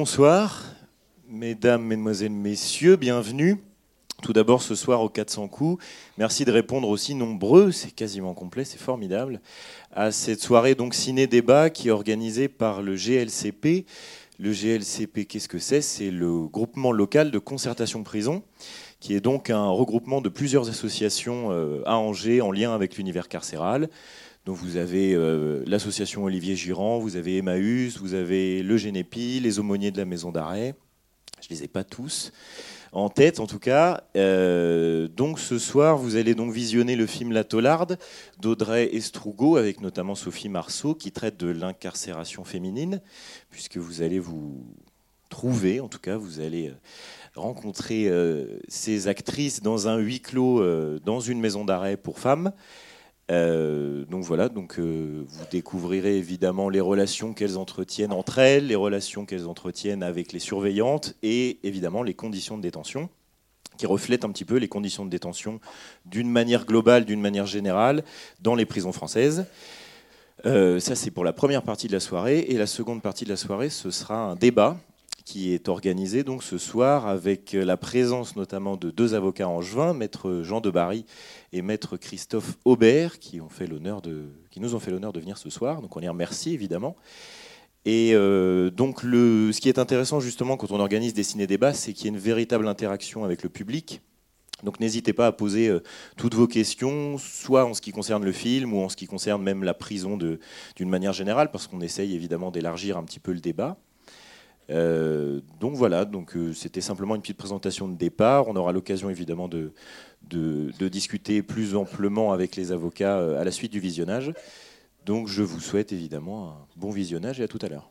Bonsoir, mesdames, mesdemoiselles, messieurs, bienvenue. Tout d'abord ce soir au 400 coups. Merci de répondre aussi nombreux, c'est quasiment complet, c'est formidable, à cette soirée donc ciné-débat qui est organisée par le GLCP. Le GLCP, qu'est-ce que c'est? C'est le groupement local de concertation prison, qui est donc un regroupement de plusieurs associations euh, à Angers en lien avec l'univers carcéral. Donc vous avez euh, l'association Olivier Girand, vous avez Emmaüs, vous avez le Génépi, les aumôniers de la maison d'arrêt. Je ne les ai pas tous en tête en tout cas. Euh, ce soir, vous allez donc visionner le film La Tollarde d'Audrey Estrugo avec notamment Sophie Marceau qui traite de l'incarcération féminine, puisque vous allez vous trouver, en tout cas, vous allez euh, rencontrer ces actrices dans un huis clos, dans une maison d'arrêt pour femmes. Euh, donc voilà, euh, vous découvrirez évidemment les relations qu'elles entretiennent entre elles, les relations qu'elles entretiennent avec les surveillantes et évidemment les conditions de détention qui reflètent un petit peu les conditions de détention d'une manière globale, d'une manière générale dans les prisons françaises. Euh, ça c'est pour la première partie de la soirée et la seconde partie de la soirée ce sera un débat qui est organisé donc ce soir avec la présence notamment de deux avocats angevins, maître Jean de Barry et maître Christophe Aubert, qui, qui nous ont fait l'honneur de venir ce soir. Donc on les remercie évidemment. Et euh, donc ce qui est intéressant justement quand on organise des ciné-débats, c'est qu'il y a une véritable interaction avec le public. Donc n'hésitez pas à poser euh, toutes vos questions, soit en ce qui concerne le film ou en ce qui concerne même la prison d'une manière générale, parce qu'on essaye évidemment d'élargir un petit peu le débat. Euh, donc voilà, donc c'était simplement une petite présentation de départ. On aura l'occasion évidemment de, de, discuter plus amplement avec les avocats à la suite du visionnage. Donc je vous souhaite évidemment un bon visionnage et à tout à l'heure.